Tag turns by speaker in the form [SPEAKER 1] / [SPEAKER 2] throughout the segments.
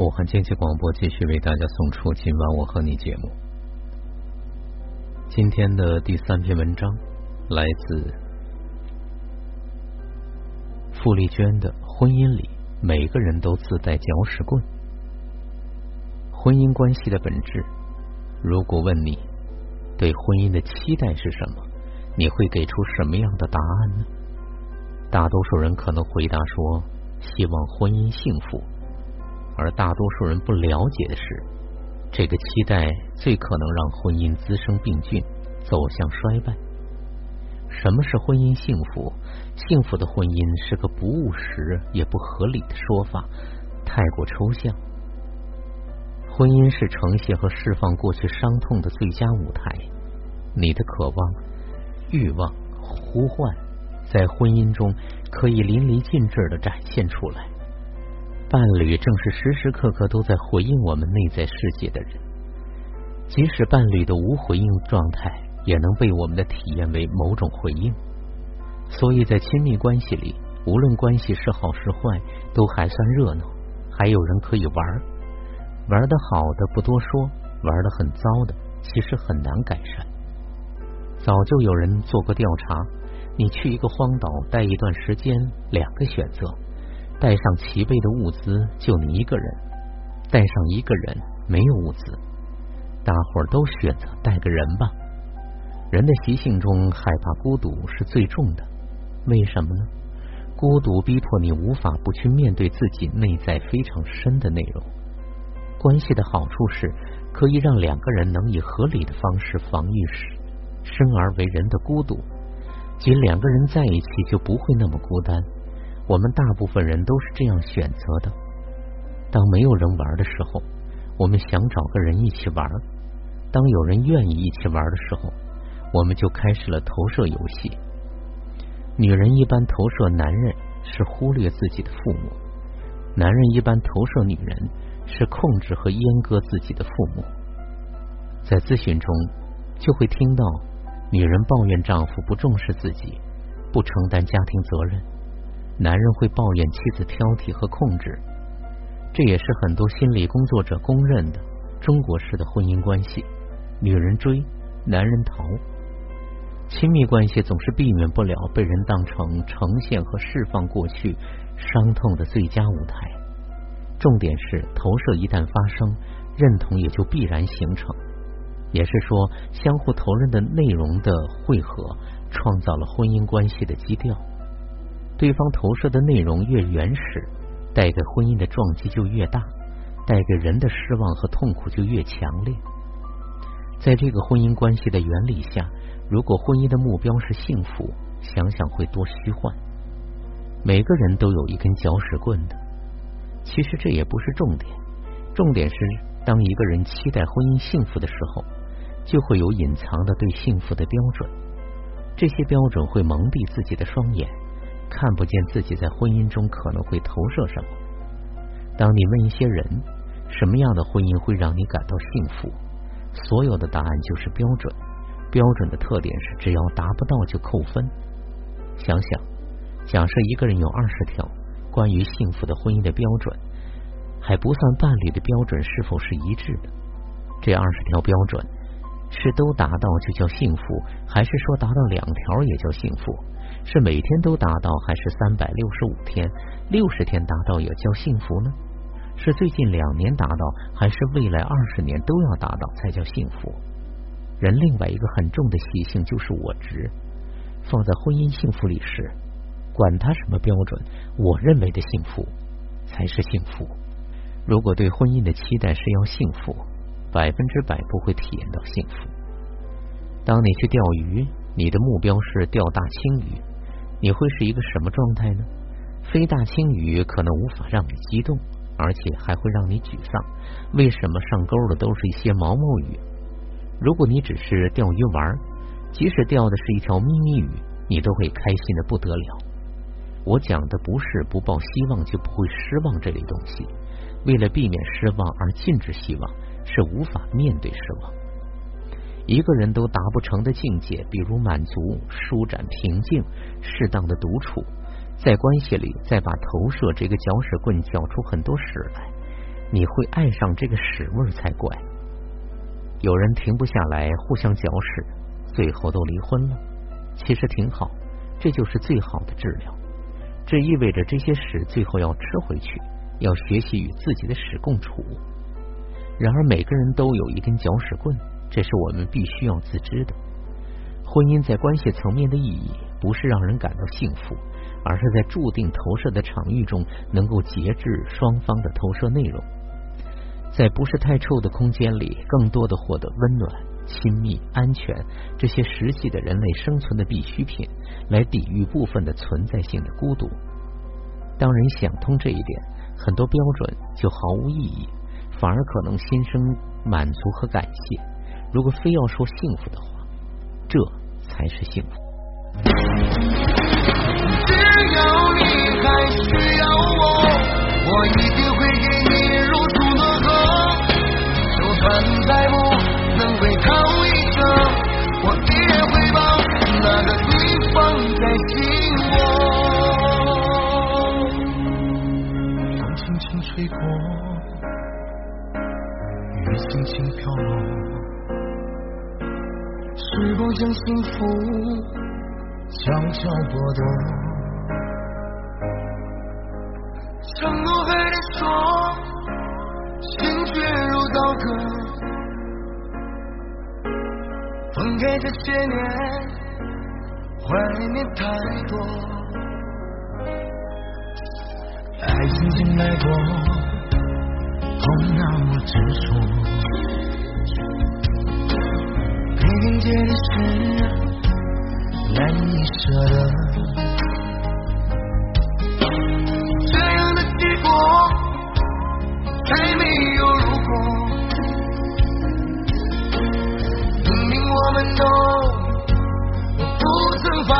[SPEAKER 1] 武汉经济广播继续为大家送出今晚我和你节目。今天的第三篇文章来自傅丽娟的《婚姻里每个人都自带搅屎棍》。婚姻关系的本质，如果问你对婚姻的期待是什么，你会给出什么样的答案呢？大多数人可能回答说：希望婚姻幸福。而大多数人不了解的是，这个期待最可能让婚姻滋生病菌，走向衰败。什么是婚姻幸福？幸福的婚姻是个不务实也不合理的说法，太过抽象。婚姻是呈现和释放过去伤痛的最佳舞台，你的渴望、欲望、呼唤，在婚姻中可以淋漓尽致的展现出来。伴侣正是时时刻刻都在回应我们内在世界的人，即使伴侣的无回应状态，也能被我们的体验为某种回应。所以在亲密关系里，无论关系是好是坏，都还算热闹，还有人可以玩。玩的好的不多说，玩的很糟的其实很难改善。早就有人做过调查，你去一个荒岛待一段时间，两个选择。带上齐备的物资，就你一个人；带上一个人，没有物资。大伙儿都选择带个人吧。人的习性中，害怕孤独是最重的。为什么呢？孤独逼迫你无法不去面对自己内在非常深的内容。关系的好处是，可以让两个人能以合理的方式防御时生而为人的孤独，即两个人在一起就不会那么孤单。我们大部分人都是这样选择的：当没有人玩的时候，我们想找个人一起玩；当有人愿意一起玩的时候，我们就开始了投射游戏。女人一般投射男人是忽略自己的父母，男人一般投射女人是控制和阉割自己的父母。在咨询中，就会听到女人抱怨丈夫不重视自己，不承担家庭责任。男人会抱怨妻子挑剔和控制，这也是很多心理工作者公认的中国式的婚姻关系。女人追，男人逃，亲密关系总是避免不了被人当成呈现和释放过去伤痛的最佳舞台。重点是投射一旦发生，认同也就必然形成。也是说，相互投认的内容的汇合，创造了婚姻关系的基调。对方投射的内容越原始，带给婚姻的撞击就越大，带给人的失望和痛苦就越强烈。在这个婚姻关系的原理下，如果婚姻的目标是幸福，想想会多虚幻。每个人都有一根搅屎棍的，其实这也不是重点，重点是当一个人期待婚姻幸福的时候，就会有隐藏的对幸福的标准，这些标准会蒙蔽自己的双眼。看不见自己在婚姻中可能会投射什么。当你问一些人什么样的婚姻会让你感到幸福，所有的答案就是标准。标准的特点是只要达不到就扣分。想想，假设一个人有二十条关于幸福的婚姻的标准，还不算伴侣的标准是否是一致的。这二十条标准是都达到就叫幸福，还是说达到两条也叫幸福？是每天都达到，还是三百六十五天、六十天达到也叫幸福呢？是最近两年达到，还是未来二十年都要达到才叫幸福？人另外一个很重的习性就是我执，放在婚姻幸福里时，管他什么标准，我认为的幸福才是幸福。如果对婚姻的期待是要幸福，百分之百不会体验到幸福。当你去钓鱼，你的目标是钓大青鱼。你会是一个什么状态呢？非大青鱼可能无法让你激动，而且还会让你沮丧。为什么上钩的都是一些毛毛鱼？如果你只是钓鱼玩，即使钓的是一条咪咪鱼，你都会开心的不得了。我讲的不是不抱希望就不会失望这类东西，为了避免失望而禁止希望，是无法面对失望。一个人都达不成的境界，比如满足、舒展、平静、适当的独处，在关系里再把投射这个搅屎棍搅出很多屎来，你会爱上这个屎味才怪。有人停不下来，互相搅屎，最后都离婚了。其实挺好，这就是最好的治疗。这意味着这些屎最后要吃回去，要学习与自己的屎共处。然而，每个人都有一根搅屎棍，这是我们必须要自知的。婚姻在关系层面的意义，不是让人感到幸福，而是在注定投射的场域中，能够节制双方的投射内容，在不是太臭的空间里，更多的获得温暖、亲密、安全这些实际的人类生存的必需品，来抵御部分的存在性的孤独。当人想通这一点，很多标准就毫无意义。反而可能心生满足和感谢。如果非要说幸福的话，这才是幸福。
[SPEAKER 2] 只要你还需要我，我一定会给你如初暖和。就算再不能回头一程，我依然会把那个你放在心窝。风轻轻吹过。雨轻轻飘落，时光将幸福悄悄剥夺。承诺还得说，心却如刀割。分开这些年，怀念太多，爱曾经来过。痛那么执着，被人解的是难以舍得，这样的结果再没有如果。明明我们都不曾犯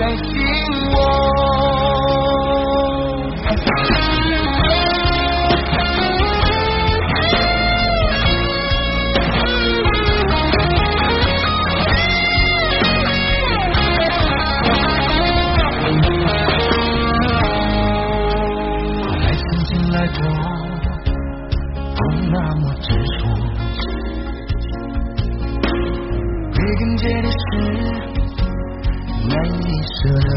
[SPEAKER 2] 在心窝。难以舍得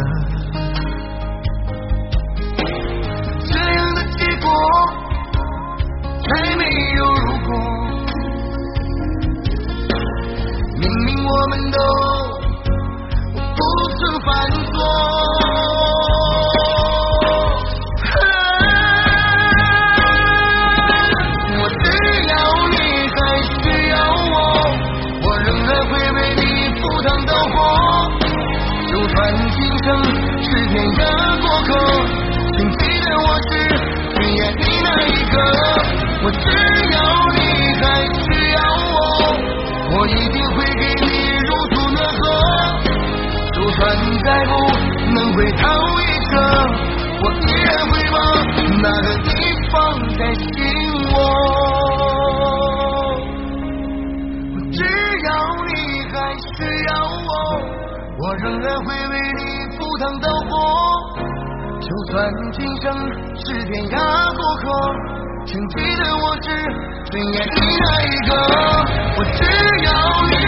[SPEAKER 2] 这样的结果再没有如果。明明我们都就算今生是天涯过客请记得我是最爱你那一个我只要你还需要我我一定会给你如初暖和就算再不能回头一折我依然会把那个你放在心窝仍然会为你赴汤蹈火就算今生是天涯过客请记得我是最爱你那一个我只要你